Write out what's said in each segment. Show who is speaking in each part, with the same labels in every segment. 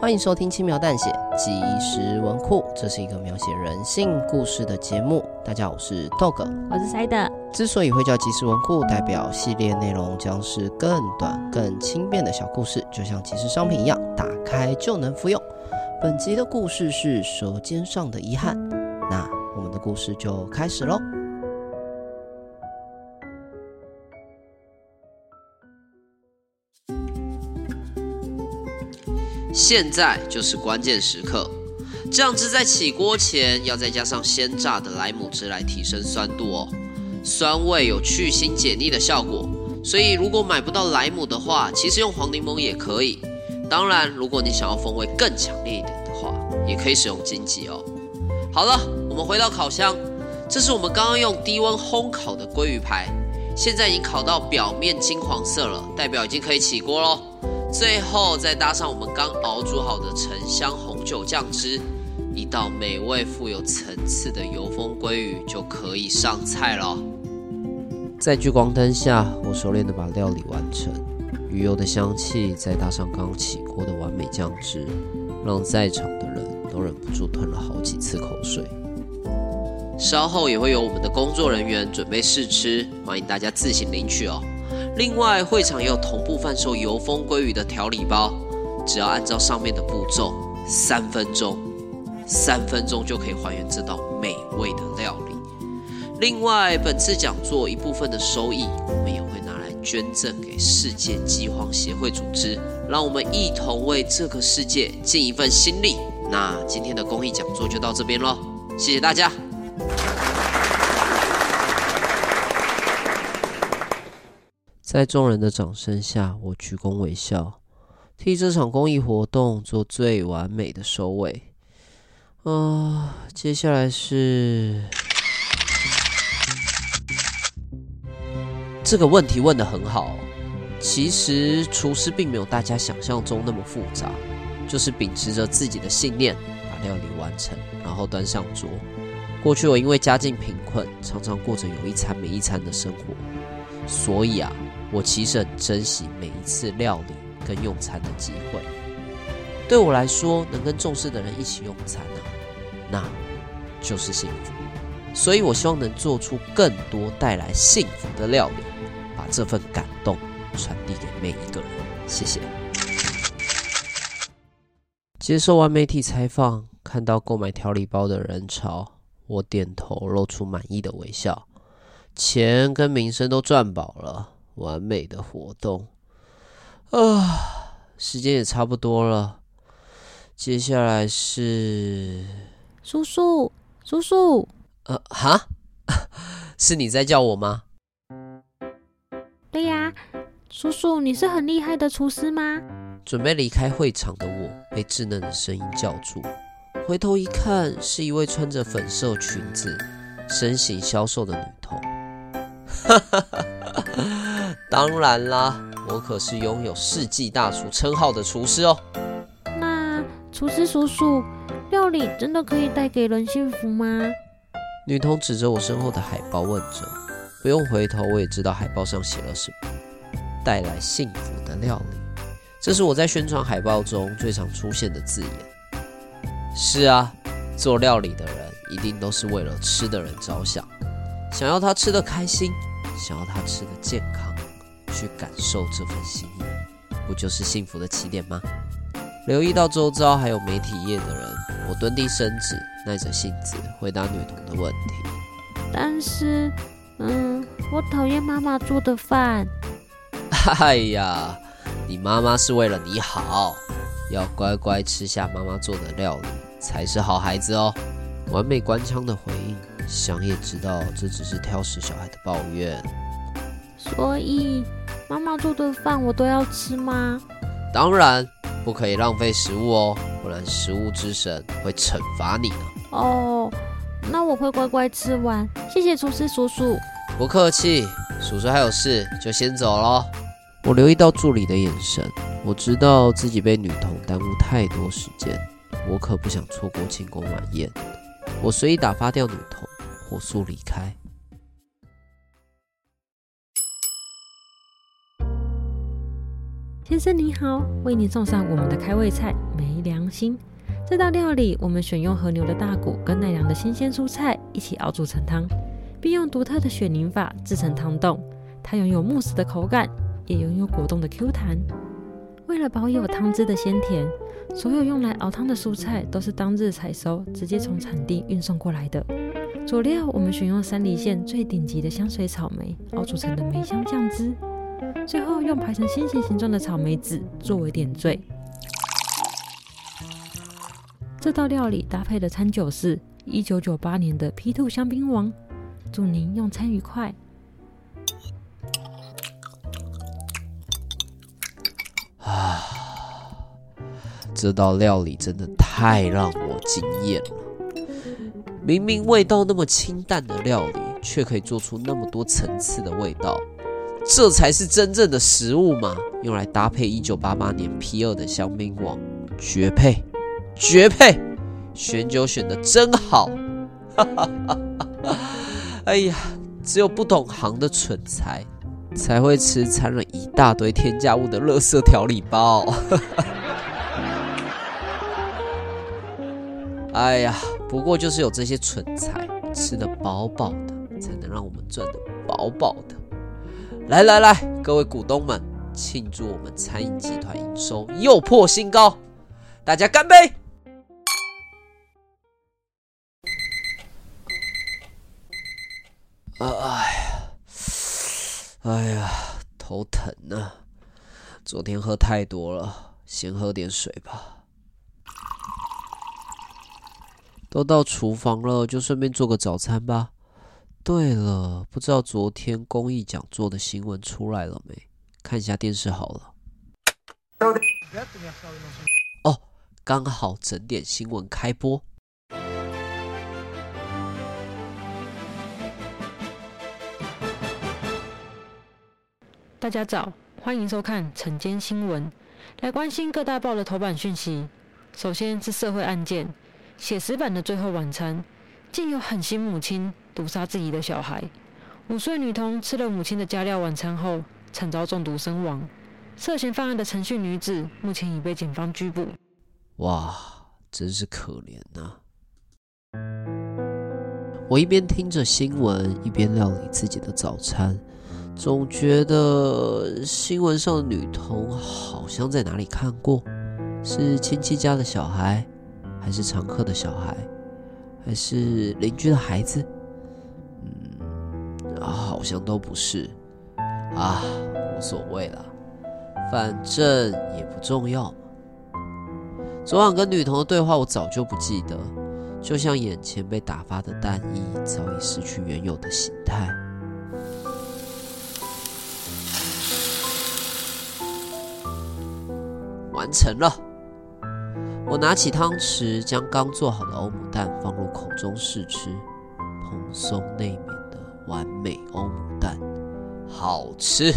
Speaker 1: 欢迎收听轻描淡写即时文库，这是一个描写人性故事的节目。大家好，我是 Dog，
Speaker 2: 我是 Side。
Speaker 1: 之所以会叫即时文库，代表系列内容将是更短、更轻便的小故事，就像即时商品一样，打开就能服用。本集的故事是《舌尖上的遗憾》，那我们的故事就开始喽。现在就是关键时刻，酱汁在起锅前要再加上鲜榨的莱姆汁来提升酸度哦，酸味有去腥解腻的效果，所以如果买不到莱姆的话，其实用黄柠檬也可以。当然，如果你想要风味更强烈一点的话，也可以使用金桔哦。好了，我们回到烤箱，这是我们刚刚用低温烘烤的鲑鱼排，现在已经烤到表面金黄色了，代表已经可以起锅喽。最后再搭上我们刚熬煮好的沉香红酒酱汁，一道美味富有层次的油封鲑鱼就可以上菜了。在聚光灯下，我熟练的把料理完成，鱼油的香气再搭上刚起锅的完美酱汁，让在场的人都忍不住吞了好几次口水。稍后也会有我们的工作人员准备试吃，欢迎大家自行领取哦。另外，会场也有同步贩售油封鲑鱼的调理包，只要按照上面的步骤，三分钟，三分钟就可以还原这道美味的料理。另外，本次讲座一部分的收益，我们也会拿来捐赠给世界饥荒协会组织，让我们一同为这个世界尽一份心力。那今天的公益讲座就到这边喽，谢谢大家。在众人的掌声下，我鞠躬微笑，替这场公益活动做最完美的收尾。啊、接下来是这个问题问得很好。其实厨师并没有大家想象中那么复杂，就是秉持着自己的信念，把料理完成，然后端上桌。过去我因为家境贫困，常常过着有一餐没一餐的生活，所以啊。我其实很珍惜每一次料理跟用餐的机会。对我来说，能跟重视的人一起用餐啊，那就是幸福。所以我希望能做出更多带来幸福的料理，把这份感动传递给每一个人。谢谢。接受完媒体采访，看到购买调理包的人潮，我点头，露出满意的微笑。钱跟名声都赚饱了。完美的活动啊！时间也差不多了，接下来是
Speaker 2: 叔叔，叔叔。
Speaker 1: 呃，哈，是你在叫我吗？
Speaker 2: 对呀，叔叔，你是很厉害的厨师吗？
Speaker 1: 准备离开会场的我被稚嫩的声音叫住，回头一看，是一位穿着粉色裙子、身形消瘦的女童。哈哈哈。当然啦，我可是拥有世纪大厨称号的厨师哦。
Speaker 2: 那厨师叔叔，料理真的可以带给人幸福吗？
Speaker 1: 女童指着我身后的海报问着。不用回头，我也知道海报上写了什么：带来幸福的料理。这是我在宣传海报中最常出现的字眼。是啊，做料理的人一定都是为了吃的人着想，想要他吃得开心，想要他吃得健康。去感受这份心意，不就是幸福的起点吗？留意到周遭还有媒体业的人，我蹲低身子，耐着性子回答女童的问题。
Speaker 2: 但是，嗯，我讨厌妈妈做的饭。
Speaker 1: 哎呀，你妈妈是为了你好，要乖乖吃下妈妈做的料理才是好孩子哦。完美官腔的回应，想也知道这只是挑食小孩的抱怨。
Speaker 2: 所以，妈妈做的饭我都要吃吗？
Speaker 1: 当然，不可以浪费食物哦，不然食物之神会惩罚你的。
Speaker 2: 哦，那我会乖乖吃完。谢谢厨师叔叔。
Speaker 1: 不客气，叔叔还有事，就先走喽。我留意到助理的眼神，我知道自己被女童耽误太多时间，我可不想错过庆功晚宴。我随意打发掉女童，火速离开。
Speaker 3: 先生你好，为你送上我们的开胃菜没良心。这道料理我们选用和牛的大骨跟奈良的新鲜蔬菜一起熬煮成汤，并用独特的雪凝法制成汤冻。它拥有慕斯的口感，也拥有果冻的 Q 弹。为了保有汤汁的鲜甜，所有用来熬汤的蔬菜都是当日采收，直接从产地运送过来的。佐料我们选用山梨县最顶级的香水草莓熬煮成的梅香酱汁，最后用排成心形形状的草莓籽作为点缀。这道料理搭配的餐酒是一九九八年的 P2 香槟王，祝您用餐愉快。
Speaker 1: 啊，这道料理真的太让我惊艳了！明明味道那么清淡的料理，却可以做出那么多层次的味道，这才是真正的食物嘛！用来搭配一九八八年 P2 的香槟王，绝配！绝配，选酒选的真好，哈哈哈哈！哎呀，只有不懂行的蠢材才会吃掺了一大堆添加物的垃圾调理包。哎呀，不过就是有这些蠢材吃的饱饱的，才能让我们赚的饱饱的。来来来，各位股东们，庆祝我们餐饮集团营收又破新高，大家干杯！哎呀，哎呀，头疼啊！昨天喝太多了，先喝点水吧。都到厨房了，就顺便做个早餐吧。对了，不知道昨天公益讲座的新闻出来了没？看一下电视好了。哦，刚好整点新闻开播。
Speaker 3: 大家早，欢迎收看晨间新闻，来关心各大报的头版讯息。首先是社会案件，写实版的最后晚餐，竟有狠心母亲毒杀自己的小孩。五岁女童吃了母亲的加料晚餐后，惨遭中毒身亡。涉嫌犯案的陈姓女子目前已被警方拘捕。
Speaker 1: 哇，真是可怜呐、啊！我一边听着新闻，一边料理自己的早餐。总觉得新闻上的女童好像在哪里看过，是亲戚家的小孩，还是常客的小孩，还是邻居的孩子？啊，好像都不是。啊，无所谓了，反正也不重要。昨晚跟女童的对话，我早就不记得，就像眼前被打发的蛋液，早已失去原有的形态。完成了，我拿起汤匙，将刚做好的欧姆蛋放入口中试吃，蓬松内完美欧姆蛋，好吃。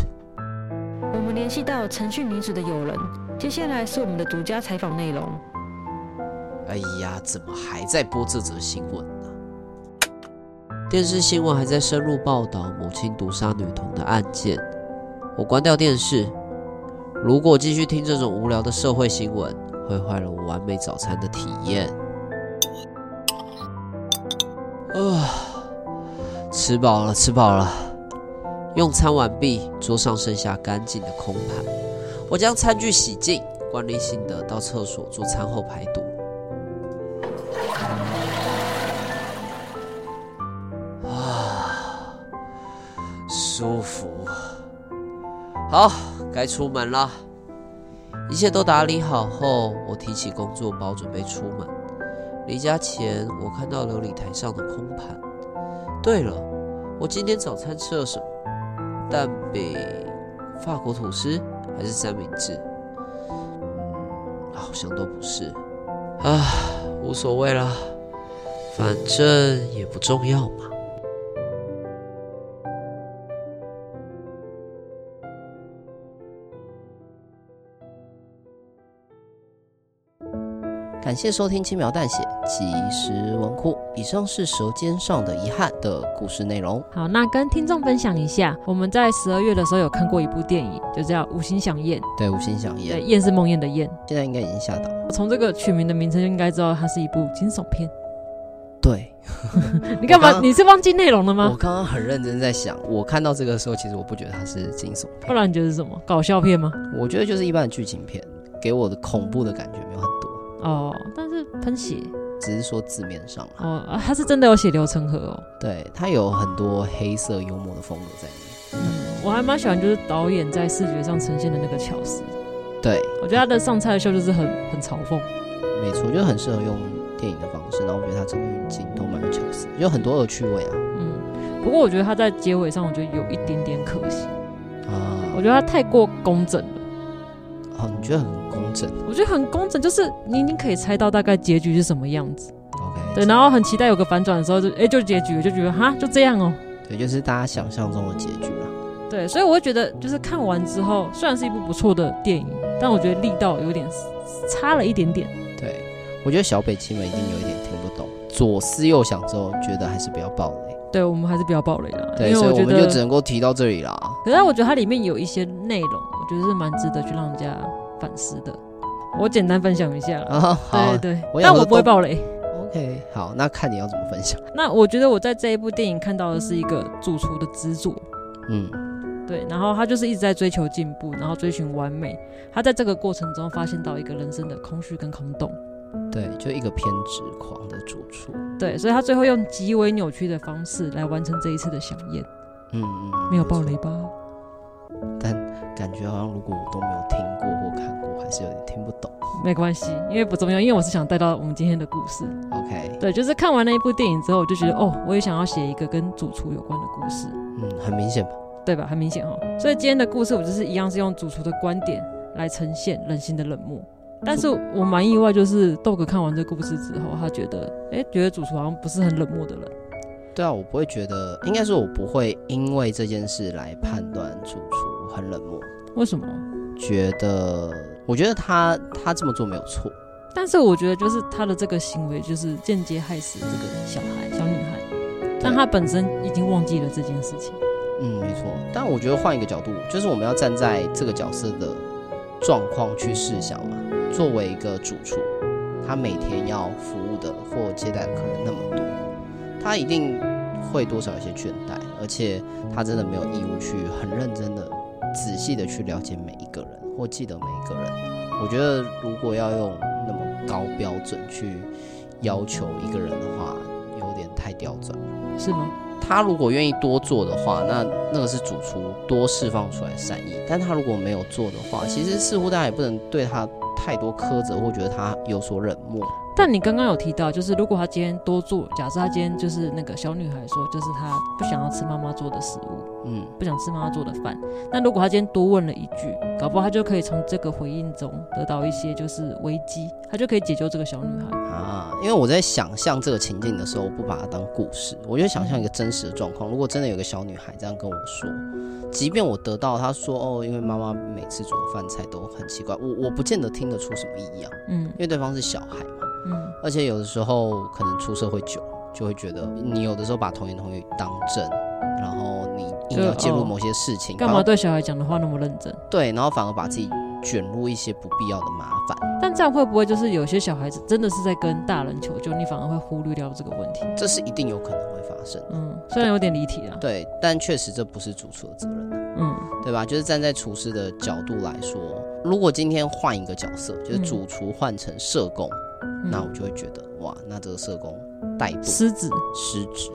Speaker 3: 我们联系到陈讯女子的友人，接下来是我们的独家采访内容。
Speaker 1: 哎呀，怎么还在播这则新闻呢？电视新闻还在深入报道母亲毒杀女童的案件。我关掉电视。如果继续听这种无聊的社会新闻，会坏了我完美早餐的体验。啊，吃饱了，吃饱了。用餐完毕，桌上剩下干净的空盘。我将餐具洗净，惯例性的到厕所做餐后排毒。啊，舒服。好。该出门了，一切都打理好后，我提起工作包准备出门。离家前，我看到流理台上的空盘。对了，我今天早餐吃了什么？蛋饼、法国吐司还是三明治？嗯，好像都不是。啊，无所谓了，反正也不重要嘛。
Speaker 4: 感谢收听轻描淡写即时文库。以上是《舌尖上的遗憾》的故事内容。
Speaker 2: 好，那跟听众分享一下，我们在十二月的时候有看过一部电影，就叫《五星响宴》。
Speaker 4: 对，《五星响宴》。
Speaker 2: 对，宴是梦魇的宴。
Speaker 4: 现在应该已经下档。
Speaker 2: 从这个取名的名称就应该知道它是一部惊悚片。
Speaker 4: 对，
Speaker 2: 你干嘛？你是忘记内容了吗？
Speaker 4: 我刚刚很认真在想，我看到这个时候，其实我不觉得它是惊悚片。
Speaker 2: 不然你觉得是什么？搞笑片吗？
Speaker 4: 我觉得就是一般的剧情片，给我的恐怖的感觉。
Speaker 2: 哦，但是喷血，
Speaker 4: 只是说字面上
Speaker 2: 哦，啊，他是真的有血流成河哦。
Speaker 4: 对，他有很多黑色幽默的风格在里面。
Speaker 2: 嗯，我还蛮喜欢，就是导演在视觉上呈现的那个巧思。
Speaker 4: 对，
Speaker 2: 我觉得他的上菜秀就是很很嘲讽。
Speaker 4: 没错，就很适合用电影的方式。然后我觉得他整个运镜都蛮有巧思，有很多恶趣味啊。
Speaker 2: 嗯，不过我觉得他在结尾上，我觉得有一点点可惜
Speaker 4: 啊。
Speaker 2: 我觉得他太过工整了。
Speaker 4: 哦，你觉得很工整？
Speaker 2: 我觉得很工整，就是你已经可以猜到大概结局是什么样子。
Speaker 4: OK，
Speaker 2: 对，然后很期待有个反转的时候就，就哎就结局了，就觉得哈就这样哦。
Speaker 4: 对，就是大家想象中的结局了。
Speaker 2: 对，所以我会觉得，就是看完之后，虽然是一部不错的电影，但我觉得力道有点差了一点点。
Speaker 4: 对，我觉得小北七们一定有一点听不懂，左思右想之后，觉得还是不要爆雷。
Speaker 2: 对，我们还是不要暴雷了。
Speaker 4: 对，所以我们就只能够提到这里啦。
Speaker 2: 可是我觉得它里面有一些内容，我觉得是蛮值得去让人家。反思的，我简单分享一下啊，好对对，但我不会爆雷。
Speaker 4: OK，好，那看你要怎么分享。
Speaker 2: 那我觉得我在这一部电影看到的是一个主厨的执着，嗯，对，然后他就是一直在追求进步，然后追寻完美。他在这个过程中发现到一个人生的空虚跟空洞，
Speaker 4: 对，就一个偏执狂的主厨，
Speaker 2: 对，所以他最后用极为扭曲的方式来完成这一次的飨宴。嗯嗯，没有爆雷吧？
Speaker 4: 但感觉好像如果我都没有听过或看过，还是有点听不懂。
Speaker 2: 没关系，因为不重要，因为我是想带到我们今天的故事。
Speaker 4: OK，
Speaker 2: 对，就是看完那一部电影之后，我就觉得哦，我也想要写一个跟主厨有关的故事。
Speaker 4: 嗯，很明显吧？
Speaker 2: 对吧？很明显哈。所以今天的故事，我就是一样是用主厨的观点来呈现人心的冷漠。但是我蛮意外，就是豆哥看完这个故事之后，他觉得，哎，觉得主厨好像不是很冷漠的人。
Speaker 4: 对啊，我不会觉得，应该说我不会因为这件事来判断主厨很冷漠。
Speaker 2: 为什么？
Speaker 4: 觉得，我觉得他他这么做没有错，
Speaker 2: 但是我觉得就是他的这个行为就是间接害死这个小孩小女孩，但他本身已经忘记了这件事情。
Speaker 4: 嗯，没错。但我觉得换一个角度，就是我们要站在这个角色的状况去试想嘛。作为一个主厨，他每天要服务的或接待的客人那么多。他一定会多少有些倦怠，而且他真的没有义务去很认真的、仔细的去了解每一个人或记得每一个人。我觉得如果要用那么高标准去要求一个人的话，有点太刁钻了，
Speaker 2: 是吗？
Speaker 4: 他如果愿意多做的话，那那个是主厨多释放出来的善意。但他如果没有做的话，其实似乎大家也不能对他太多苛责，或觉得他有所冷漠。
Speaker 2: 但你刚刚有提到，就是如果他今天多做，假设他今天就是那个小女孩说，就是她不想要吃妈妈做的食物，嗯，不想吃妈妈做的饭。那如果他今天多问了一句，搞不好他就可以从这个回应中得到一些就是危机，他就可以解救这个小女孩
Speaker 4: 啊。因为我在想象这个情境的时候，我不把它当故事，我就想象一个真实的状况。如果真的有个小女孩这样跟我说，即便我得到她说哦，因为妈妈每次煮的饭菜都很奇怪，我我不见得听得出什么异样，嗯，因为对方是小孩嘛。嗯，而且有的时候可能出社会久，就会觉得你有的时候把童言童语当真，然后你硬要介入某些事情，
Speaker 2: 干嘛对小孩讲的话那么认真？
Speaker 4: 对，然后反而把自己卷入一些不必要的麻烦。
Speaker 2: 但这样会不会就是有些小孩子真的是在跟大人求救，你反而会忽略掉这个问题？
Speaker 4: 这是一定有可能会发生。
Speaker 2: 嗯，虽然有点离题啊。
Speaker 4: 对，但确实这不是主厨的责任。嗯，对吧？就是站在厨师的角度来说，如果今天换一个角色，就是主厨换成社工。那我就会觉得哇，那这个社工怠惰、
Speaker 2: 失职、
Speaker 4: 失职。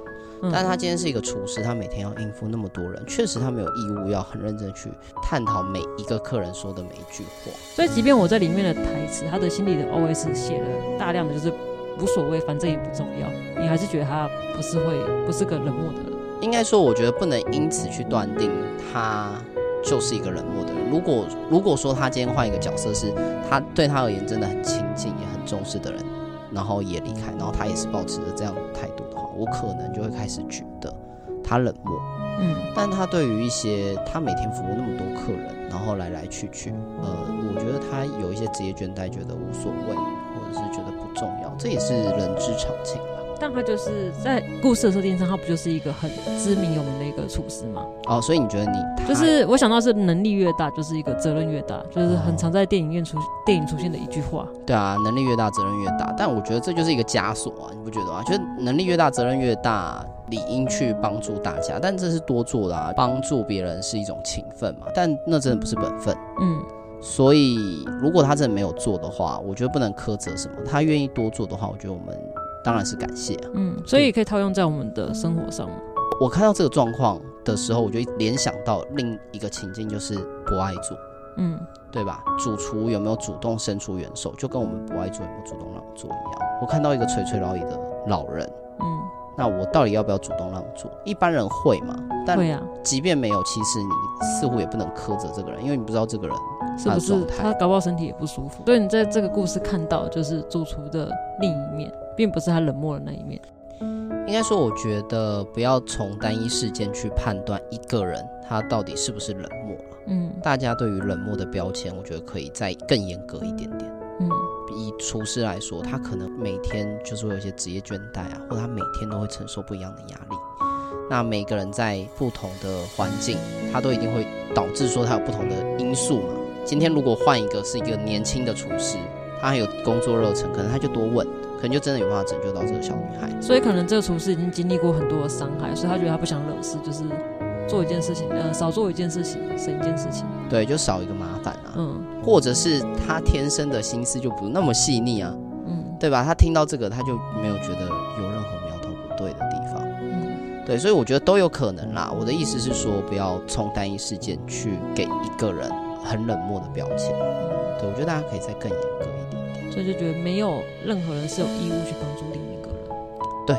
Speaker 4: 但他今天是一个厨师，他每天要应付那么多人，确实他没有义务要很认真去探讨每一个客人说的每一句话。
Speaker 2: 所以，即便我在里面的台词，他的心里的 OS 写了大量的就是无所谓，反正也不重要，你还是觉得他不是会不是个冷漠的人。
Speaker 4: 应该说，我觉得不能因此去断定他就是一个冷漠的人。如果如果说他今天换一个角色，是他对他而言真的很亲近也很重视的人，然后也离开，然后他也是保持着这样的态度的话，我可能就会开始觉得他冷漠。
Speaker 2: 嗯，
Speaker 4: 但他对于一些他每天服务那么多客人，然后来来去去，呃，我觉得他有一些职业倦怠，觉得无所谓，或者是觉得不重要，这也是人之常情。
Speaker 2: 但他就是在故事的设定上，他不就是一个很知名有名的一个厨师吗？
Speaker 4: 哦，所以你觉得你
Speaker 2: 就是我想到是能力越大，就是一个责任越大，就是很常在电影院出、哦、电影出现的一句话。
Speaker 4: 对啊，能力越大，责任越大。但我觉得这就是一个枷锁啊，你不觉得吗？就是能力越大，责任越大，理应去帮助大家，但这是多做的啊，帮助别人是一种情分嘛。但那真的不是本分。
Speaker 2: 嗯，
Speaker 4: 所以如果他真的没有做的话，我觉得不能苛责什么。他愿意多做的话，我觉得我们。当然是感谢啊，
Speaker 2: 嗯，所以也可以套用在我们的生活上。
Speaker 4: 我看到这个状况的时候，我就联想到另一个情境，就是不爱做，
Speaker 2: 嗯，
Speaker 4: 对吧？主厨有没有主动伸出援手，就跟我们不爱做有没有主动让做一样。我看到一个垂垂老矣的老人，
Speaker 2: 嗯，
Speaker 4: 那我到底要不要主动让座？一般人会吗？但会啊。即便没有，其实你似乎也不能苛责这个人，因为你不知道这个人
Speaker 2: 是不是他搞不好身体也不舒服。所以你在这个故事看到就是主厨的另一面。并不是他冷漠的那一面，
Speaker 4: 应该说，我觉得不要从单一事件去判断一个人他到底是不是冷漠。
Speaker 2: 嗯，
Speaker 4: 大家对于冷漠的标签，我觉得可以再更严格一点点。
Speaker 2: 嗯，
Speaker 4: 以厨师来说，他可能每天就是会有一些职业倦怠啊，或者他每天都会承受不一样的压力。那每个人在不同的环境，他都一定会导致说他有不同的因素嘛。今天如果换一个是一个年轻的厨师，他还有工作热忱，可能他就多问。可能就真的有办法拯救到这个小女孩，
Speaker 2: 所以可能这个厨师已经经历过很多的伤害，所以他觉得他不想惹事，就是做一件事情，呃，少做一件事情，省一件事情，
Speaker 4: 对，就少一个麻烦啊，
Speaker 2: 嗯，
Speaker 4: 或者是他天生的心思就不那么细腻啊，
Speaker 2: 嗯，
Speaker 4: 对吧？他听到这个，他就没有觉得有任何苗头不对的地方，
Speaker 2: 嗯，
Speaker 4: 对，所以我觉得都有可能啦。我的意思是说，不要从单一事件去给一个人很冷漠的标签，嗯，对，我觉得大家可以再更严格一点点。
Speaker 2: 所以就觉得没有任何人是有义务去帮助另一个人。
Speaker 4: 对，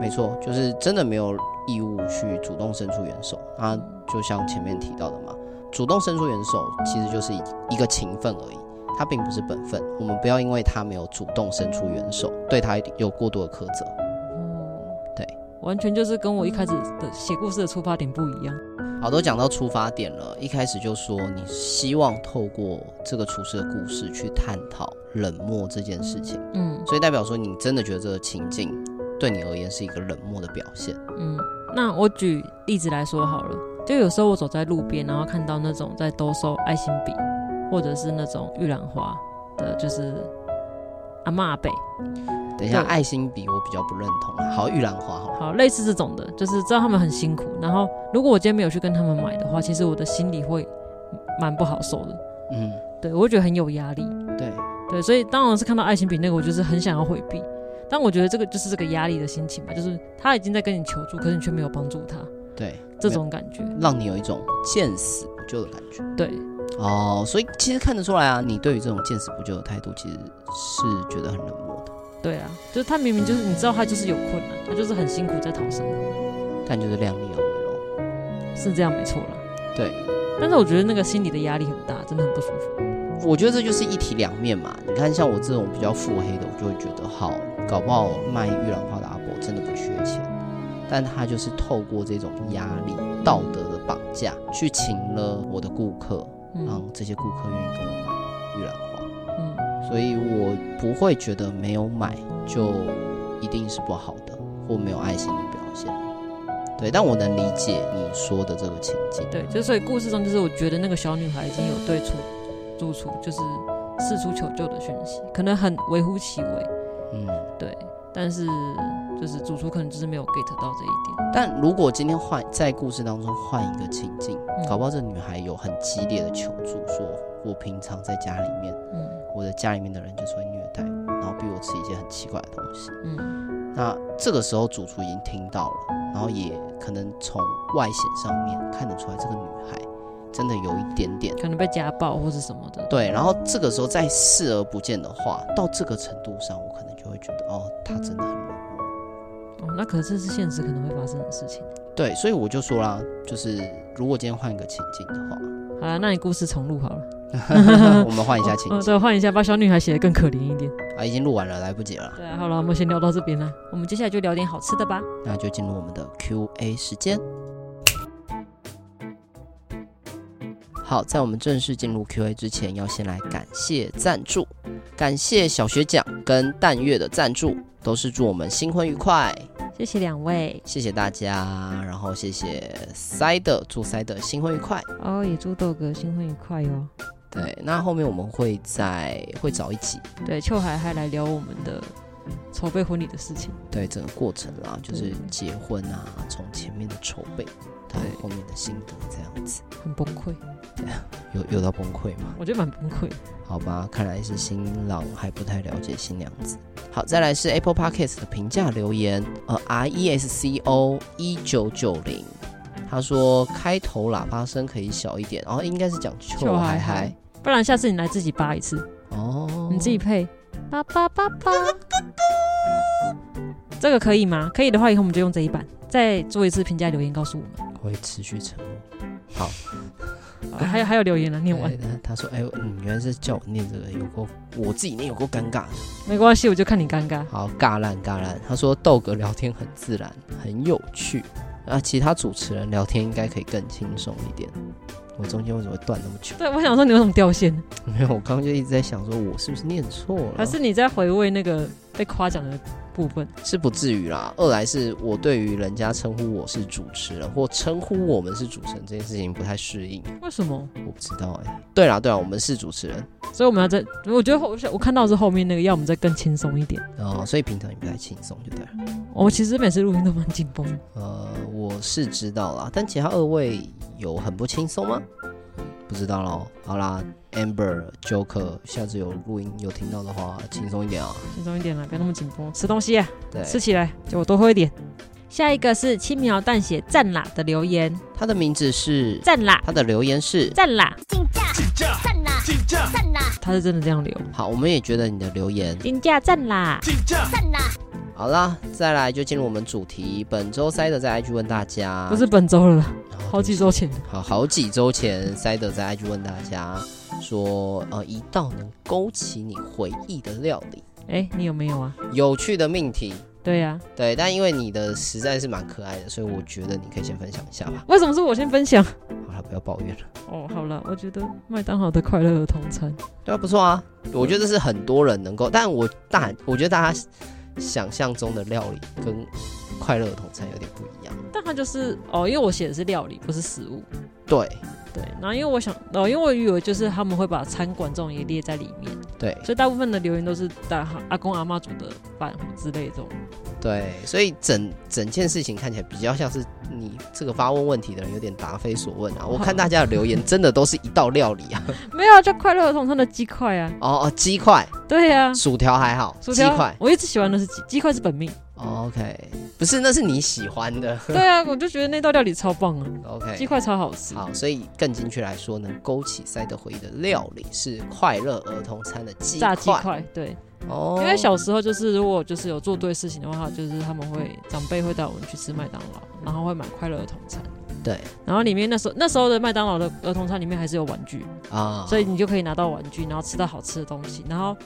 Speaker 4: 没错，就是真的没有义务去主动伸出援手。他就像前面提到的嘛，主动伸出援手其实就是一个情分而已，他并不是本分。我们不要因为他没有主动伸出援手，对他有过多的苛责。
Speaker 2: 哦，
Speaker 4: 对，
Speaker 2: 完全就是跟我一开始的写故事的出发点不一样。
Speaker 4: 好，都讲到出发点了，一开始就说你希望透过这个厨师的故事去探讨冷漠这件事情，
Speaker 2: 嗯，
Speaker 4: 所以代表说你真的觉得这个情境对你而言是一个冷漠的表现，
Speaker 2: 嗯，那我举例子来说好了，就有时候我走在路边，然后看到那种在兜售爱心笔或者是那种玉兰花的，就是阿妈阿伯。
Speaker 4: 等一下，爱心笔我比较不认同啊。好，玉兰花好，
Speaker 2: 好，类似这种的，就是知道他们很辛苦。然后，如果我今天没有去跟他们买的话，其实我的心里会蛮不好受的。
Speaker 4: 嗯，
Speaker 2: 对，我会觉得很有压力。
Speaker 4: 对，
Speaker 2: 对，所以当然是看到爱心笔那个，我就是很想要回避。但我觉得这个就是这个压力的心情吧，就是他已经在跟你求助，可是你却没有帮助他。
Speaker 4: 对，
Speaker 2: 这种感觉
Speaker 4: 让你有一种见死不救的感觉。
Speaker 2: 对，
Speaker 4: 哦，所以其实看得出来啊，你对于这种见死不救的态度，其实是觉得很冷漠的。
Speaker 2: 对啊，就是他明明就是你知道他就是有困难，他就是很辛苦在讨生活，
Speaker 4: 但就是量力而为喽，
Speaker 2: 是这样没错啦。
Speaker 4: 对，
Speaker 2: 但是我觉得那个心理的压力很大，真的很不舒服。
Speaker 4: 我觉得这就是一体两面嘛。你看，像我这种比较腹黑的，我就会觉得好，搞不好卖玉兰花的阿伯真的不缺钱，但他就是透过这种压力、道德的绑架，去请了我的顾客，让这些顾客愿意跟我买玉兰花。嗯所以我不会觉得没有买就一定是不好的，或没有爱心的表现。对，但我能理解你说的这个情境。
Speaker 2: 对，就所以故事中就是我觉得那个小女孩已经有对出住处就是四处求救的讯息，可能很微乎其微。
Speaker 4: 嗯，
Speaker 2: 对，但是就是主厨可能就是没有 get 到这一点。
Speaker 4: 但如果今天换在故事当中换一个情境，
Speaker 2: 嗯，搞
Speaker 4: 不好这女孩有很激烈的求助，说我平常在家里面，
Speaker 2: 嗯。
Speaker 4: 我的家里面的人就是会虐待我，然后逼我吃一些很奇怪的东西。
Speaker 2: 嗯，
Speaker 4: 那这个时候主厨已经听到了，然后也可能从外显上面看得出来，这个女孩真的有一点点
Speaker 2: 可能被家暴或是什么的。
Speaker 4: 对，然后这个时候再视而不见的话，到这个程度上，我可能就会觉得，哦，他真的很冷漠。
Speaker 2: 哦，那可是这是现实可能会发生的事情。
Speaker 4: 对，所以我就说啦，就是如果今天换一个情境的话，
Speaker 2: 好了，那你故事重录好了。
Speaker 4: 我们换一下情景，
Speaker 2: 哦，对，换一下，把小女孩写的更可怜一点
Speaker 4: 啊！已经录完了，来不及了。
Speaker 2: 对，好了，我们先聊到这边了。我们接下来就聊点好吃的吧。
Speaker 4: 那就进入我们的 Q&A 时间。好，在我们正式进入 Q&A 之前，要先来感谢赞助，感谢小学奖跟淡月的赞助，都是祝我们新婚愉快。
Speaker 2: 谢谢两位，
Speaker 4: 谢谢大家，然后谢谢塞的，祝塞的新婚愉快
Speaker 2: 哦，也祝豆哥新婚愉快哟、哦。
Speaker 4: 对，那后面我们会在会找一集，
Speaker 2: 对，秋海还来聊我们的。筹备婚礼的事情，
Speaker 4: 对整个过程啦，就是结婚啊，从前面的筹备到后面的心得这样子，
Speaker 2: 很崩溃，
Speaker 4: 对啊，有有到崩溃吗？
Speaker 2: 我觉得蛮崩溃。
Speaker 4: 好吧，看来是新郎还不太了解新娘子。好，再来是 Apple Podcast 的评价留言，呃，R E S C O 一九九零，他说开头喇叭声可以小一点，然后应该是讲秋嗨嗨，
Speaker 2: 不然下次你来自己扒一次。哦，你自己配。叭叭叭叭，这个可以吗？可以的话，以后我们就用这一版，再做一次评价留言，告诉我们。
Speaker 4: 我会持续沉默。好，
Speaker 2: 啊、还有还有留言啊，念完。
Speaker 4: 他说：“哎、欸，嗯，原来是叫我念这个，有够我自己念有够尴尬的。
Speaker 2: 没关系，我就看你尴尬。
Speaker 4: 好，尬烂尬烂。他说豆哥聊天很自然，很有趣。啊，其他主持人聊天应该可以更轻松一点。”我中间为什么会断那么久？
Speaker 2: 对，我想说你为什么掉线？
Speaker 4: 没有，我刚刚就一直在想，说我是不是念错了？
Speaker 2: 还是你在回味那个被夸奖的部分？
Speaker 4: 是不至于啦。二来是我对于人家称呼我是主持人，或称呼我们是主持人这件事情不太适应。
Speaker 2: 为什么？
Speaker 4: 我不知道哎、欸。对啦，对啦，我们是主持人，
Speaker 2: 所以我们要在。我觉得后我看到是后面那个，要我们再更轻松一点。
Speaker 4: 哦，所以平常也不太轻松，就对了。
Speaker 2: 我其实每次录音都蛮紧绷。
Speaker 4: 呃，我是知道啦，但其他二位有很不轻松吗？不知道喽，好啦，Amber Joker，下次有录音有听到的话，轻松一点啊，
Speaker 2: 轻松一点啦，不要那么紧绷。吃东西啊，
Speaker 4: 对，
Speaker 2: 吃起来就我多喝一点。下一个是轻描淡写赞啦的留言，
Speaker 4: 他的名字是
Speaker 2: 赞啦，
Speaker 4: 他的留言是赞
Speaker 2: 啦，竞价竞价赞啦竞价赞啦，他是真的这样留。
Speaker 4: 好，我们也觉得你的留言。
Speaker 2: 竞价赞啦竞价赞啦。
Speaker 4: 好啦，再来就进入我们主题。本周塞的在 IG 问大家，
Speaker 2: 不是本周了，好几周前。
Speaker 4: 好，好几周前，塞德在 IG 问大家说，呃，一道能勾起你回忆的料理。
Speaker 2: 哎、欸，你有没有啊？
Speaker 4: 有趣的命题。
Speaker 2: 对呀、啊，
Speaker 4: 对，但因为你的实在是蛮可爱的，所以我觉得你可以先分享一下吧。
Speaker 2: 为什么是我先分享？
Speaker 4: 好了，不要抱怨了。
Speaker 2: 哦，好了，我觉得麦当劳的快乐儿童餐，
Speaker 4: 对啊，不错啊。我觉得这是很多人能够，但我大，我觉得大家。想象中的料理跟快乐儿童餐有点不一样，
Speaker 2: 但它就是哦，因为我写的是料理，不是食物。
Speaker 4: 对
Speaker 2: 对，然后因为我想哦，因为我以为就是他们会把餐馆这种也列在里面，
Speaker 4: 对，
Speaker 2: 所以大部分的留言都是大阿公阿妈煮的饭之类这种。
Speaker 4: 对，所以整整件事情看起来比较像是你这个发问问题的人有点答非所问啊。我看大家的留言真的都是一道料理啊，
Speaker 2: 没有叫快乐儿童餐的鸡块啊。
Speaker 4: 哦哦，鸡块。
Speaker 2: 对呀、啊，
Speaker 4: 薯条还好，鸡块
Speaker 2: 我一直喜欢的是鸡，鸡块是本命。
Speaker 4: OK，不是，那是你喜欢的。
Speaker 2: 对啊，我就觉得那道料理超棒啊。
Speaker 4: OK，
Speaker 2: 鸡块超好吃。
Speaker 4: 好，所以更精确来说呢，勾起塞德回忆的料理是快乐儿童餐的鸡
Speaker 2: 炸鸡块。对，哦，因为小时候就是如果就是有做对事情的话，就是他们会长辈会带我们去吃麦当劳，然后会买快乐儿童餐。
Speaker 4: 对，
Speaker 2: 然后里面那时候那时候的麦当劳的儿童餐里面还是有玩具啊，所以你就可以拿到玩具，然后吃到好吃的东西。然后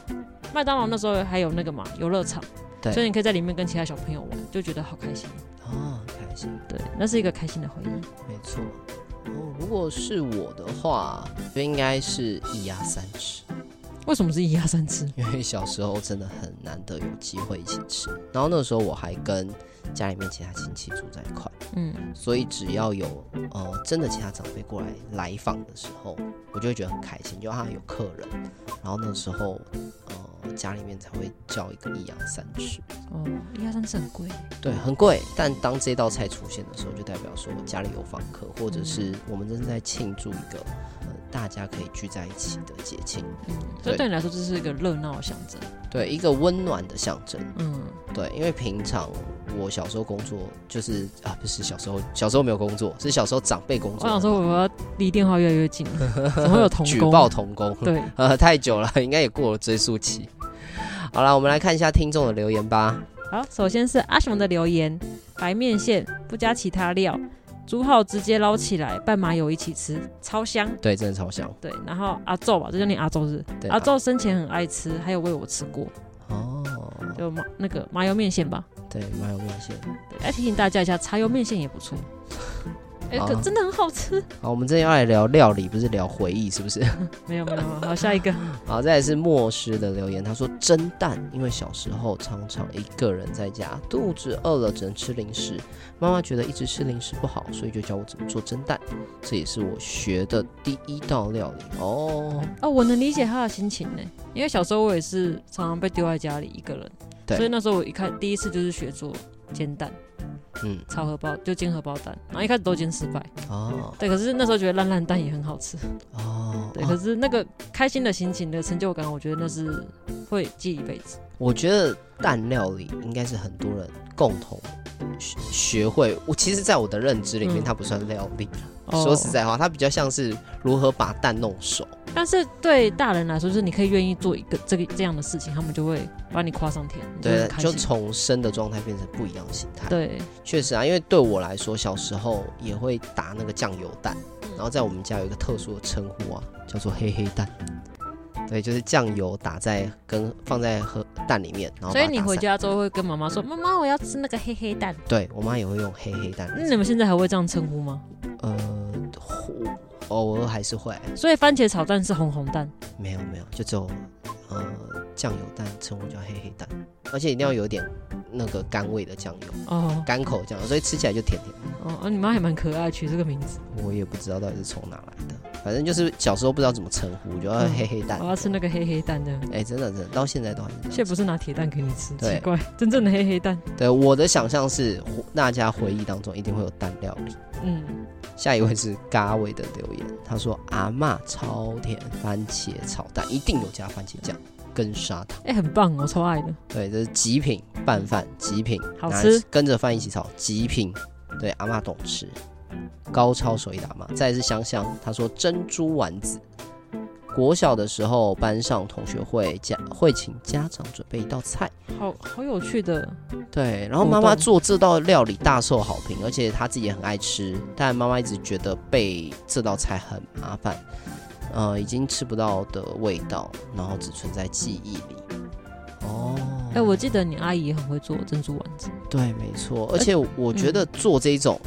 Speaker 2: 麦当劳那时候还有那个嘛游乐场。对，所以你可以在里面跟其他小朋友玩，就觉得好开心
Speaker 4: 啊，开心。
Speaker 2: 对，那是一个开心的回忆。
Speaker 4: 没错。哦，如果是我的话，就应该是一鸭三吃。
Speaker 2: 为什么是一鸭三吃？
Speaker 4: 因为小时候真的很难得有机会一起吃，然后那时候我还跟家里面其他亲戚住在一块，嗯，所以只要有呃真的其他长辈过来来访的时候，我就会觉得很开心，就他有客人，然后那时候呃家里面才会叫一个一阳三吃。
Speaker 2: 哦，一阳三吃很贵。
Speaker 4: 对，很贵。但当这道菜出现的时候，就代表说家里有访客，或者是我们正在庆祝一个呃大家可以聚在一起的节庆。
Speaker 2: 嗯，所以对你来说，这是一个热闹的象征。
Speaker 4: 对，一个温暖的象征。
Speaker 2: 嗯，
Speaker 4: 对，因为平常。我小时候工作就是啊，不是小时候，小时候没有工作，是小时候长辈工作。
Speaker 2: 我想说我要离电话越来越近了，怎么会有同工？
Speaker 4: 举报童工？
Speaker 2: 对，
Speaker 4: 呃，太久了，应该也过了追溯期。好了，我们来看一下听众的留言吧。
Speaker 2: 好，首先是阿雄的留言：白面线不加其他料，煮好直接捞起来拌麻油一起吃，超香。
Speaker 4: 对，真的超香。
Speaker 2: 对，然后阿昼吧，这叫你阿昼是？对，阿昼生前很爱吃，还有喂我吃过。
Speaker 4: 哦，
Speaker 2: 就麻那个麻油面线吧。
Speaker 4: 对，麻油面线。
Speaker 2: 来提醒大家一下，茶油面线也不错。哎，可真的很好吃。
Speaker 4: 好，我们这要来聊料理，不是聊回忆，是不是？
Speaker 2: 没有没有，好，下一个。
Speaker 4: 好，再来是莫师的留言，他说蒸蛋，因为小时候常常一个人在家，肚子饿了只能吃零食，妈妈觉得一直吃零食不好，所以就教我怎么做蒸蛋，这也是我学的第一道料理哦。
Speaker 2: 哦，我能理解他的心情呢，因为小时候我也是常常被丢在家里一个人，对，所以那时候我一开第一次就是学做煎蛋。嗯，炒荷包就煎荷包蛋，然后一开始都煎失败哦。对，可是那时候觉得烂烂蛋也很好吃哦。对，可是那个开心的心情的成就感，我觉得那是会记一辈子。
Speaker 4: 我觉得蛋料理应该是很多人共同学学会。我其实，在我的认知里面，它不算料理。嗯、说实在话，它比较像是如何把蛋弄熟。
Speaker 2: 但是对大人来说，就是你可以愿意做一个这个这样的事情，他们就会把你夸上天。
Speaker 4: 对，就从生的状态变成不一样的形态。
Speaker 2: 对，
Speaker 4: 确实啊，因为对我来说，小时候也会打那个酱油蛋，然后在我们家有一个特殊的称呼啊，叫做黑黑蛋。对，就是酱油打在跟放在和蛋里面，然后。
Speaker 2: 所以你回家之后会跟妈妈说：“妈妈，我要吃那个黑黑蛋。”
Speaker 4: 对，我妈也会用黑黑蛋。
Speaker 2: 那你们现在还会这样称呼吗？
Speaker 4: 呃。偶尔还是会，
Speaker 2: 所以番茄炒蛋是红红蛋？
Speaker 4: 没有没有，就只有呃酱油蛋，称呼叫黑黑蛋，而且一定要有点那个甘味的酱油哦，甘口酱油，所以吃起来就甜甜的。
Speaker 2: 哦，你妈还蛮可爱，取这个名字。
Speaker 4: 我也不知道到底是从哪来的，反正就是小时候不知道怎么称呼，就要 黑黑蛋。
Speaker 2: 我要吃那个黑黑蛋的。
Speaker 4: 哎，真的真的，到现在都还是。
Speaker 2: 却不是拿铁蛋给你吃，奇怪，真正的黑黑蛋。
Speaker 4: 对，我的想象是大家回忆当中一定会有蛋料理。嗯。下一位是嘎位的留言，他说阿妈超甜番茄炒蛋，一定有加番茄酱跟砂糖，
Speaker 2: 哎、欸，很棒我，超爱的。
Speaker 4: 对，这是极品拌饭，极品
Speaker 2: 好吃，
Speaker 4: 跟着饭一起炒，极品。对，阿妈懂吃，高超手艺的阿嬷。再来是香香，他说珍珠丸子。国小的时候，班上同学会家会请家长准备一道菜，
Speaker 2: 好好有趣的。
Speaker 4: 对，然后妈妈做这道料理大受好评，而且她自己也很爱吃，但妈妈一直觉得备这道菜很麻烦，呃，已经吃不到的味道，然后只存在记忆里。哦，
Speaker 2: 哎、欸，我记得你阿姨很会做珍珠丸子。
Speaker 4: 对，没错，而且我觉得做这种。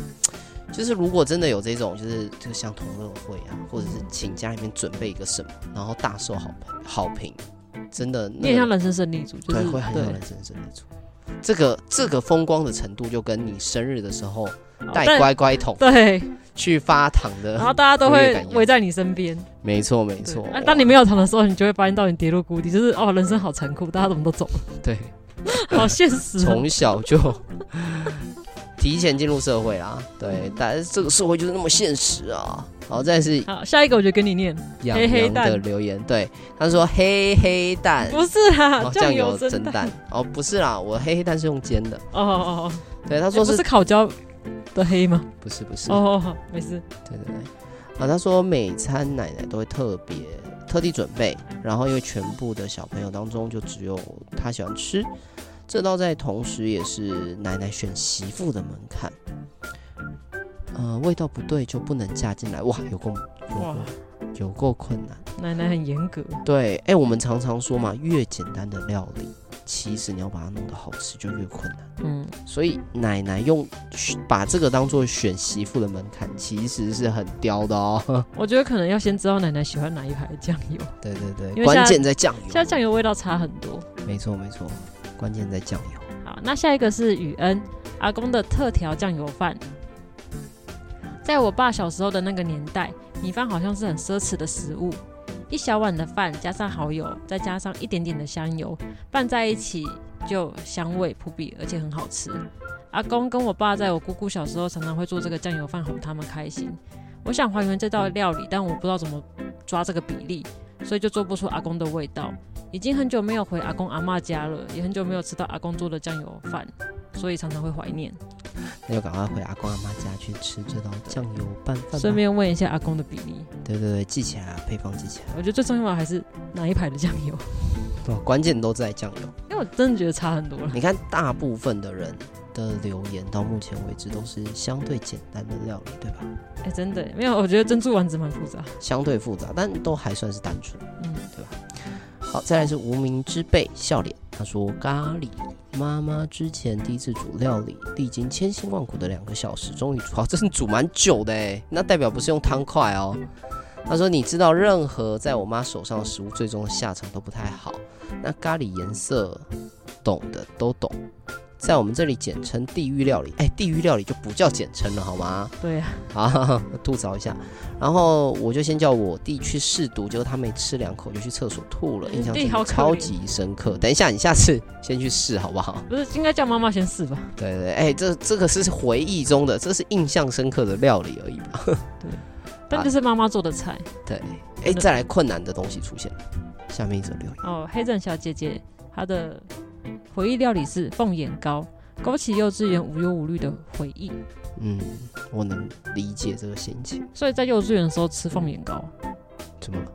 Speaker 4: 就是如果真的有这种，就是就像同乐会啊，或者是请家里面准备一个什么，然后大受好评，好评，真的，
Speaker 2: 你也像人生胜利组，就是、
Speaker 4: 对，会很像人生胜利组。这个这个风光的程度，就跟你生日的时候带乖乖桶，对，去发糖的，
Speaker 2: 然后大家都会围在你身边。
Speaker 4: 没错没错。
Speaker 2: 那当你没有糖的时候，你就会发现到你跌入谷底，就是哦，人生好残酷，大家怎么都走了？
Speaker 4: 对，
Speaker 2: 好现实。
Speaker 4: 从小就。提前进入社会啦，对，但是这个社会就是那么现实啊。好，再是
Speaker 2: 好，下一个我就跟你念黑黑蛋的
Speaker 4: 留言，对，他说黑黑蛋。
Speaker 2: 不是啊，酱、哦、油蒸蛋。
Speaker 4: 哦，不是啦，我黑黑蛋是用煎的。哦哦哦，对，他说是、
Speaker 2: 烤焦的黑吗？
Speaker 4: 不是不是。
Speaker 2: 哦，好，没事，
Speaker 4: 对对对，啊，他说每餐奶奶都会特别特地准备，然后因为全部的小朋友当中就只有他喜欢吃。这道在同时也是奶奶选媳妇的门槛，呃，味道不对就不能嫁进来。哇，有够有够有够困难，
Speaker 2: 奶奶很严格。
Speaker 4: 对，哎，我们常常说嘛，越简单的料理，其实你要把它弄得好吃就越困难。嗯，所以奶奶用把这个当做选媳妇的门槛，其实是很刁的哦。
Speaker 2: 我觉得可能要先知道奶奶喜欢哪一排酱油。
Speaker 4: 对对对，关键在酱油。
Speaker 2: 现在酱油味道差很多。
Speaker 4: 没错没错。关键在酱油。
Speaker 2: 好，那下一个是雨恩阿公的特调酱油饭。在我爸小时候的那个年代，米饭好像是很奢侈的食物。一小碗的饭加上蚝油，再加上一点点的香油，拌在一起就香味扑鼻，而且很好吃。阿公跟我爸在我姑姑小时候常常会做这个酱油饭哄他们开心。我想还原这道料理，但我不知道怎么抓这个比例，所以就做不出阿公的味道。已经很久没有回阿公阿妈家了，也很久没有吃到阿公做的酱油饭，所以常常会怀念。
Speaker 4: 那就赶快回阿公阿妈家去吃这道酱油拌饭。
Speaker 2: 顺便问一下阿公的比例。
Speaker 4: 对对对，记起来啊，配方记起来。
Speaker 2: 我觉得最重要的还是哪一排的酱油。
Speaker 4: 对，关键都在酱油。
Speaker 2: 因为我真的觉得差很多了。
Speaker 4: 你看，大部分的人的留言到目前为止都是相对简单的料理，对吧？
Speaker 2: 哎、欸，真的没有，我觉得珍珠丸子蛮复杂。
Speaker 4: 相对复杂，但都还算是单纯，嗯，对吧？好，再来是无名之辈笑脸，他说咖喱，妈妈之前第一次煮料理，历经千辛万苦的两个小时，终于煮好，这是煮蛮久的哎，那代表不是用汤块哦。他说你知道，任何在我妈手上的食物，最终的下场都不太好。那咖喱颜色，懂的都懂。在我们这里简称地狱料理，哎，地狱料理就不叫简称了，好吗？
Speaker 2: 对呀、
Speaker 4: 啊，好，吐槽一下。然后我就先叫我弟去试毒，结果他没吃两口就去厕所吐了，印象超级深刻。等一下，你下次先去试好不好？
Speaker 2: 不是应该叫妈妈先试吧？
Speaker 4: 对对，哎，这这个是回忆中的，这是印象深刻的料理而已吧？对，
Speaker 2: 但这是妈妈做的菜。
Speaker 4: 对，哎，再来困难的东西出现了，下面一则留言
Speaker 2: 哦，黑镇小姐姐她的。回忆料理是凤眼糕，勾起幼稚园无忧无虑的回忆。
Speaker 4: 嗯，我能理解这个心情。
Speaker 2: 所以在幼稚园的时候吃凤眼糕，
Speaker 4: 怎么了？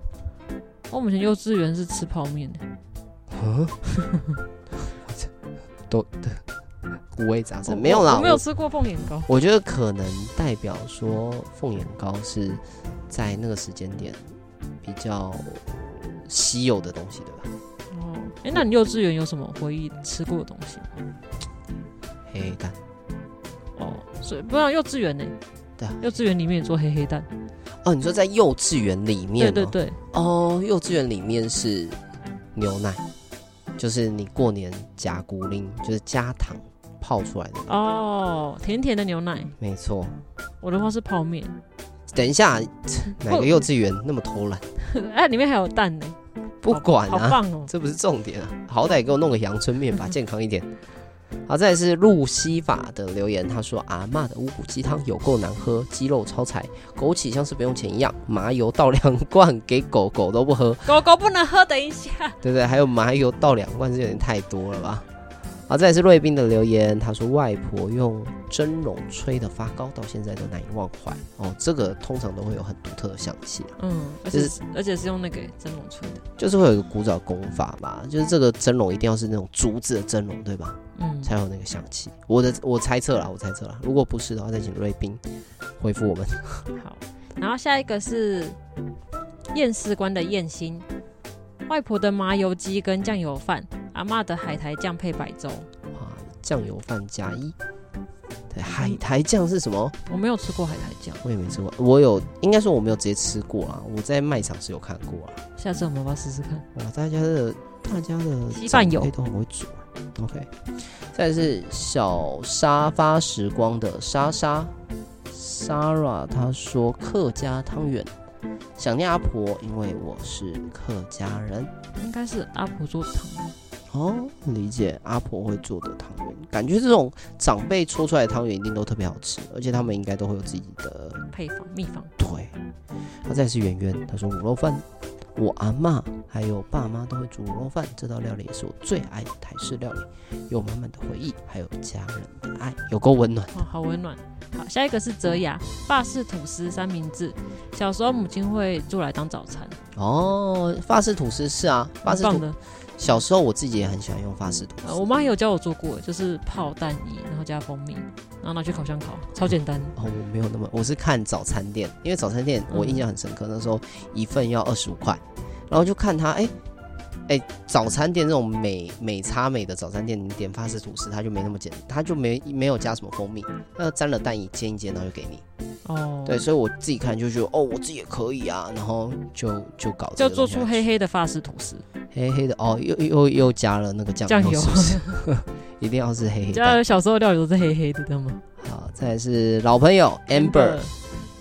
Speaker 2: 我们以前幼稚园是吃泡面的。
Speaker 4: 啊，都五味杂陈没有啦，
Speaker 2: 我，我没有吃过凤眼糕。
Speaker 4: 我觉得可能代表说凤眼糕是在那个时间点比较稀有的东西，对吧？
Speaker 2: 哎、欸，那你幼稚园有什么回忆吃过的东西？
Speaker 4: 黑黑蛋。
Speaker 2: 哦，所以不知道幼稚园呢？
Speaker 4: 对啊，
Speaker 2: 幼稚园里面也做黑黑蛋。
Speaker 4: 哦，你说在幼稚园里面、喔？
Speaker 2: 对对对。
Speaker 4: 哦，幼稚园里面是牛奶，就是你过年加古灵，就是加糖泡出来的。
Speaker 2: 哦，甜甜的牛奶。
Speaker 4: 没错。
Speaker 2: 我的话是泡面。
Speaker 4: 等一下，哪个幼稚园那么偷懒？
Speaker 2: 哎、啊，里面还有蛋呢。
Speaker 4: 不管啊，
Speaker 2: 好棒哦，
Speaker 4: 这不是重点啊，好歹给我弄个阳春面吧，健康一点。好，再来是路西法的留言，他说阿嬷的乌骨鸡汤有够难喝，鸡肉超柴，枸杞像是不用钱一样，麻油倒两罐给狗狗都不喝，
Speaker 2: 狗狗不能喝，等一下，
Speaker 4: 对不对？还有麻油倒两罐是有点太多了吧？好，这也是瑞斌的留言。他说，外婆用蒸笼吹的发糕，到现在都难以忘怀。哦，这个通常都会有很独特的香气。
Speaker 2: 嗯，而且是而且是用那个蒸笼吹的，
Speaker 4: 就是会有一个古早功法吧？就是这个蒸笼一定要是那种竹子的蒸笼，对吧？嗯，才有那个香气。我的我猜测了，我猜测了。如果不是的话，再请瑞斌回复我们。
Speaker 2: 好，然后下一个是验尸官的验心。外婆的麻油鸡跟酱油饭，阿嬷的海苔酱配白粥。
Speaker 4: 哇，酱油饭加一。对，海苔酱是什么？
Speaker 2: 我没有吃过海苔酱，
Speaker 4: 我也没吃过。我有，应该说我没有直接吃过啊。我在卖场是有看过啊。
Speaker 2: 下次我们要试试看？
Speaker 4: 哇，大家的大家的稀饭油都很会煮啊。OK，再来是小沙发时光的莎莎 Sarah，她说客家汤圆。想念阿婆，因为我是客家人。
Speaker 2: 应该是阿婆做的汤圆
Speaker 4: 哦，理解阿婆会做的汤圆。感觉这种长辈搓出来的汤圆一定都特别好吃，而且他们应该都会有自己的
Speaker 2: 配方秘方。
Speaker 4: 对，他再是圆圆，他说卤肉饭。我阿妈还有爸妈都会煮卤肉饭，这道料理也是我最爱的台式料理，有满满的回忆，还有家人的爱，有够温暖。
Speaker 2: 哦，好温暖。好，下一个是泽雅，法式吐司三明治。小时候母亲会做来当早餐。
Speaker 4: 哦，法式吐司是啊，法式吐司。小时候我自己也很喜欢用法式吐司。
Speaker 2: 呃、我妈也有教我做过，就是泡蛋液，然后加蜂蜜，然后拿去烤箱烤，超简单。
Speaker 4: 哦，我没有那么，我是看早餐店，因为早餐店我印象很深刻，嗯、那时候一份要二十五块，然后就看他，哎、欸。哎、欸，早餐店这种美美差美的早餐店，你点法式吐司，它就没那么简单，它就没没有加什么蜂蜜，那沾了蛋液煎一煎，然后就给你。哦，对，所以我自己看就觉得，哦，我自己也可以啊，然后就就搞这个，
Speaker 2: 就做出黑黑的法式吐司，
Speaker 4: 黑黑的哦，又又又加了那个酱油，是不是？一定要是黑黑的。
Speaker 2: 家小时候料理都是黑黑的，知道吗？
Speaker 4: 好，再来是老朋友 Amber，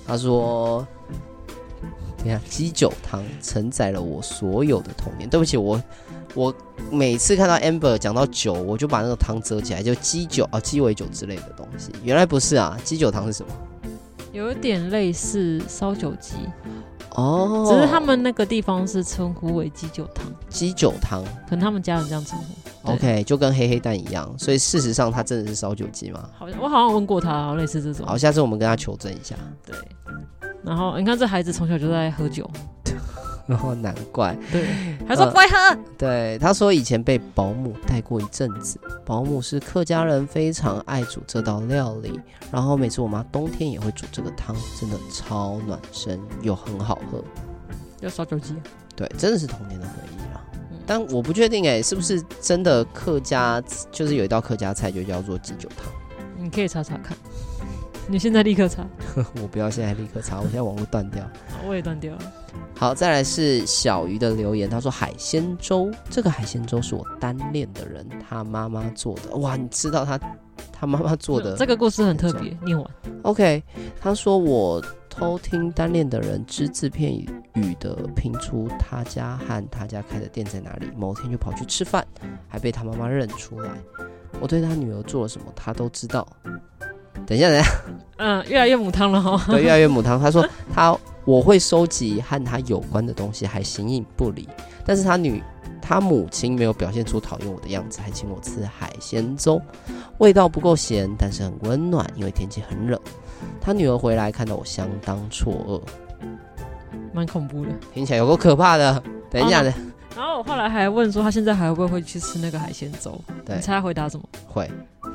Speaker 4: 他说。鸡酒汤承载了我所有的童年。对不起，我我每次看到 Amber 讲到酒，我就把那个汤遮起来，就鸡酒啊、鸡尾酒之类的东西。原来不是啊，鸡酒汤是什么？
Speaker 2: 有一点类似烧酒鸡
Speaker 4: 哦，
Speaker 2: 只是他们那个地方是称呼为鸡酒汤。
Speaker 4: 鸡酒汤，
Speaker 2: 可能他们家人这样称呼。
Speaker 4: OK，就跟黑黑蛋一样，所以事实上它真的是烧酒鸡吗？
Speaker 2: 好像我好像问过他，类似这种。
Speaker 4: 好，下次我们跟他求证一下。
Speaker 2: 对。然后你看，这孩子从小就在喝酒，
Speaker 4: 然 后难怪，
Speaker 2: 对，还说不会喝。呃、
Speaker 4: 对，他说以前被保姆带过一阵子，保姆是客家人，非常爱煮这道料理。然后每次我妈冬天也会煮这个汤，真的超暖身又很好喝。
Speaker 2: 要烧酒鸡，
Speaker 4: 对，真的是童年的回忆啊。
Speaker 2: 嗯，
Speaker 4: 但我不确定哎，是不是真的客家就是有一道客家菜就叫做鸡酒汤？
Speaker 2: 你可以查查看。你现在立刻查。
Speaker 4: 我不要现在立刻查，我现在网络断掉。
Speaker 2: 我也断掉了。
Speaker 4: 好，再来是小鱼的留言，他说海鲜粥，这个海鲜粥是我单恋的人他妈妈做的。哇，你知道他他妈妈做的？
Speaker 2: 这个故事很特别，念完。
Speaker 4: OK，他说我偷听单恋的人只字片语的拼出他家和他家开的店在哪里，某天就跑去吃饭，还被他妈妈认出来。我对他女儿做了什么，他都知道。等一下，等一下，
Speaker 2: 嗯，越来越母汤了哈。
Speaker 4: 对，越来越母汤。他说他我会收集和他有关的东西，还形影不离。但是他女他母亲没有表现出讨厌我的样子，还请我吃海鲜粥，味道不够咸，但是很温暖，因为天气很冷。他女儿回来看到我相当错愕，
Speaker 2: 蛮恐怖的，
Speaker 4: 听起来有够可怕的。等一下。
Speaker 2: 然后我后来还问说他现在还会不会去吃那个海鲜粥？对，你猜他回答什么？
Speaker 4: 会。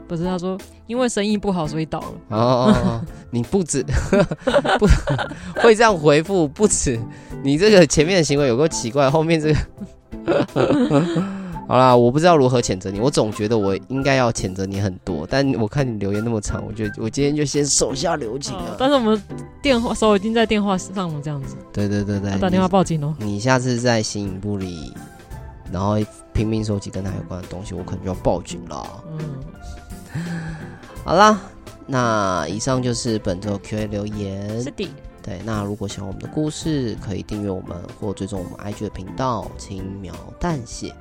Speaker 2: 不是他说，因为生意不好，所以倒了。
Speaker 4: 哦，哦，哦，你不止不会这样回复，不止你这个前面的行为有够奇怪，后面这个好啦，我不知道如何谴责你，我总觉得我应该要谴责你很多，但我看你留言那么长，我觉得我今天就先手下留情了。
Speaker 2: 但是我们电话手已经在电话上了，这样子。
Speaker 4: 对对对对，
Speaker 2: 打电话报警哦。
Speaker 4: 你下次再形影不离，然后拼命收集跟他有关的东西，我可能就要报警了。嗯。好啦，那以上就是本周 Q&A 留言。
Speaker 2: 是的，
Speaker 4: 对。那如果喜欢我们的故事，可以订阅我们或追踪我们 IG 的频道，轻描淡血。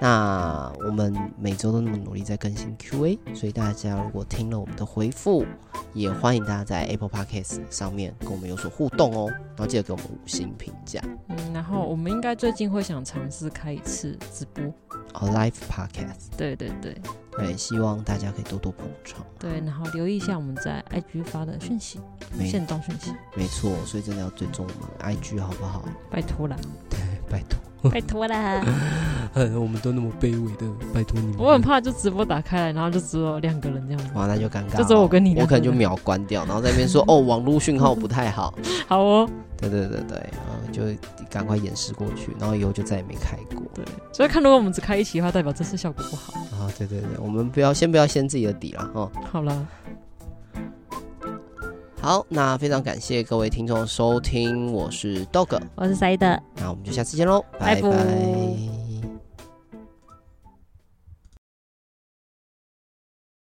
Speaker 4: 那我们每周都那么努力在更新 Q&A，所以大家如果听了我们的回复，也欢迎大家在 Apple Podcast 上面跟我们有所互动哦，然后记得给我们五星评价。
Speaker 2: 嗯，然后我们应该最近会想尝试开一次直播，
Speaker 4: 哦，Live Podcast。
Speaker 2: 对对对
Speaker 4: 对，希望大家可以多多捧场。
Speaker 2: 对，然后留意一下我们在 IG 发的讯息，现动讯息。
Speaker 4: 没错，所以真的要追踪我们 IG 好不好？
Speaker 2: 拜托了。
Speaker 4: 对，拜托。
Speaker 2: 拜托啦！
Speaker 4: 我们都那么卑微的，拜托你们。
Speaker 2: 我很怕就直播打开来，然后就只有两个人这样子。
Speaker 4: 哇，那就尴尬。
Speaker 2: 就只有我跟你。
Speaker 4: 我可能就秒关掉，然后在那边说：“ 哦，网络讯号不太好。”
Speaker 2: 好哦。
Speaker 4: 对对对对，嗯，就赶快演示过去，然后以后就再也没开过。
Speaker 2: 对，所以看如果我们只开一期的话，代表这次效果不好。
Speaker 4: 啊，对对对，我们不要先不要掀自己的底了哦。
Speaker 2: 好了。
Speaker 4: 好，那非常感谢各位听众收听，我是 Dog，
Speaker 2: 我是 Side，
Speaker 4: 那我们就下次见喽，拜拜。